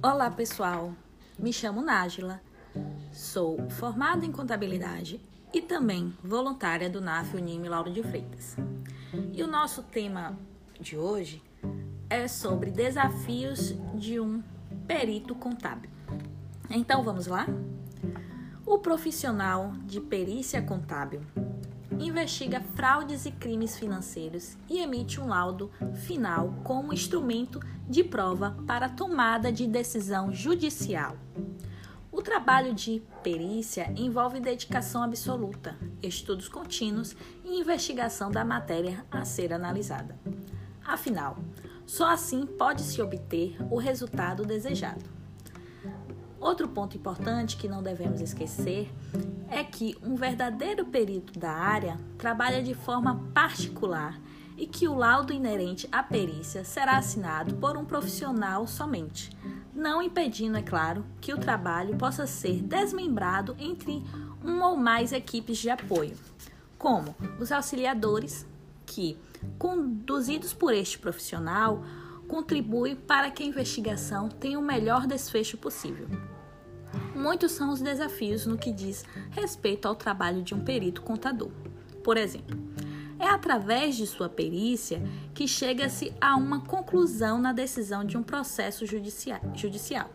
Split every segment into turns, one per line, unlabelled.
Olá pessoal, me chamo Nájila, sou formada em contabilidade e também voluntária do NAF Unime Lauro de Freitas. E o nosso tema de hoje é sobre desafios de um perito contábil. Então vamos lá? O profissional de perícia contábil investiga fraudes e crimes financeiros e emite um laudo final como instrumento de prova para tomada de decisão judicial. O trabalho de perícia envolve dedicação absoluta, estudos contínuos e investigação da matéria a ser analisada. Afinal, só assim pode-se obter o resultado desejado. Outro ponto importante que não devemos esquecer é que um verdadeiro perito da área trabalha de forma particular e que o laudo inerente à perícia será assinado por um profissional somente, não impedindo, é claro, que o trabalho possa ser desmembrado entre uma ou mais equipes de apoio, como os auxiliadores, que, conduzidos por este profissional, contribui para que a investigação tenha o melhor desfecho possível. Muitos são os desafios no que diz respeito ao trabalho de um perito contador. Por exemplo, é através de sua perícia que chega-se a uma conclusão na decisão de um processo judicial.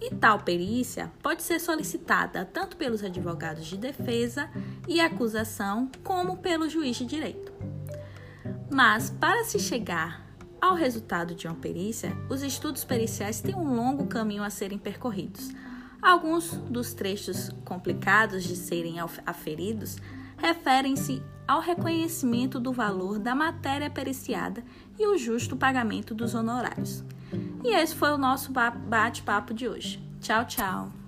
E tal perícia pode ser solicitada tanto pelos advogados de defesa e acusação, como pelo juiz de direito. Mas, para se chegar ao resultado de uma perícia, os estudos periciais têm um longo caminho a serem percorridos. Alguns dos trechos complicados de serem aferidos referem-se ao reconhecimento do valor da matéria periciada e o justo pagamento dos honorários. E esse foi o nosso bate-papo de hoje. Tchau, tchau!